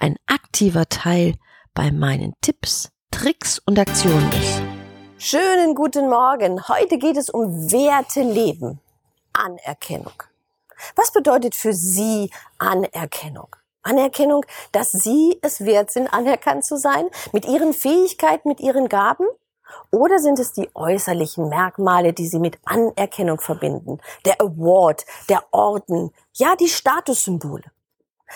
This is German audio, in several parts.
ein aktiver Teil bei meinen Tipps, Tricks und Aktionen ist. Schönen guten Morgen. Heute geht es um Werte leben. Anerkennung. Was bedeutet für Sie Anerkennung? Anerkennung, dass Sie es wert sind, anerkannt zu sein, mit Ihren Fähigkeiten, mit Ihren Gaben? Oder sind es die äußerlichen Merkmale, die Sie mit Anerkennung verbinden? Der Award, der Orden, ja, die Statussymbole.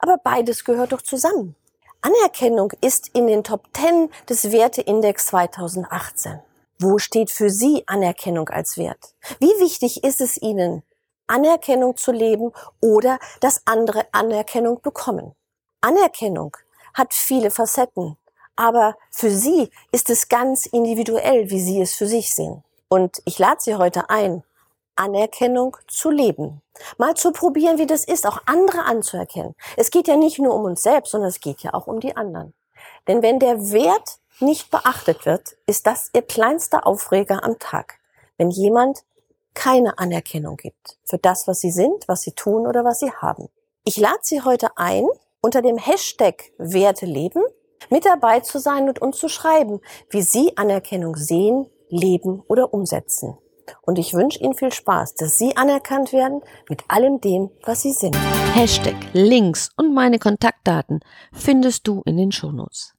Aber beides gehört doch zusammen. Anerkennung ist in den Top 10 des Werteindex 2018. Wo steht für Sie Anerkennung als Wert? Wie wichtig ist es Ihnen, Anerkennung zu leben oder dass andere Anerkennung bekommen? Anerkennung hat viele Facetten, aber für Sie ist es ganz individuell, wie Sie es für sich sehen. Und ich lade Sie heute ein, Anerkennung zu leben. Mal zu probieren, wie das ist, auch andere anzuerkennen. Es geht ja nicht nur um uns selbst, sondern es geht ja auch um die anderen. Denn wenn der Wert nicht beachtet wird, ist das ihr kleinster Aufreger am Tag. Wenn jemand keine Anerkennung gibt für das, was sie sind, was sie tun oder was sie haben. Ich lade Sie heute ein, unter dem Hashtag Werte leben mit dabei zu sein und uns zu schreiben, wie Sie Anerkennung sehen, leben oder umsetzen. Und ich wünsche Ihnen viel Spaß, dass Sie anerkannt werden mit allem dem, was Sie sind. Hashtag, Links und meine Kontaktdaten findest du in den Shownotes.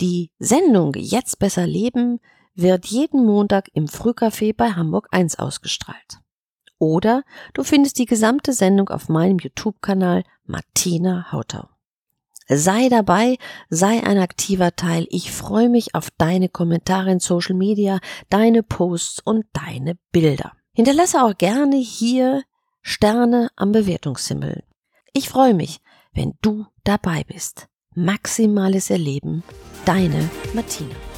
Die Sendung Jetzt besser leben wird jeden Montag im Frühcafé bei Hamburg 1 ausgestrahlt. Oder du findest die gesamte Sendung auf meinem YouTube-Kanal Martina Hautau. Sei dabei, sei ein aktiver Teil. Ich freue mich auf deine Kommentare in Social Media, deine Posts und deine Bilder. Hinterlasse auch gerne hier Sterne am Bewertungshimmel. Ich freue mich, wenn du dabei bist. Maximales Erleben, deine Martina.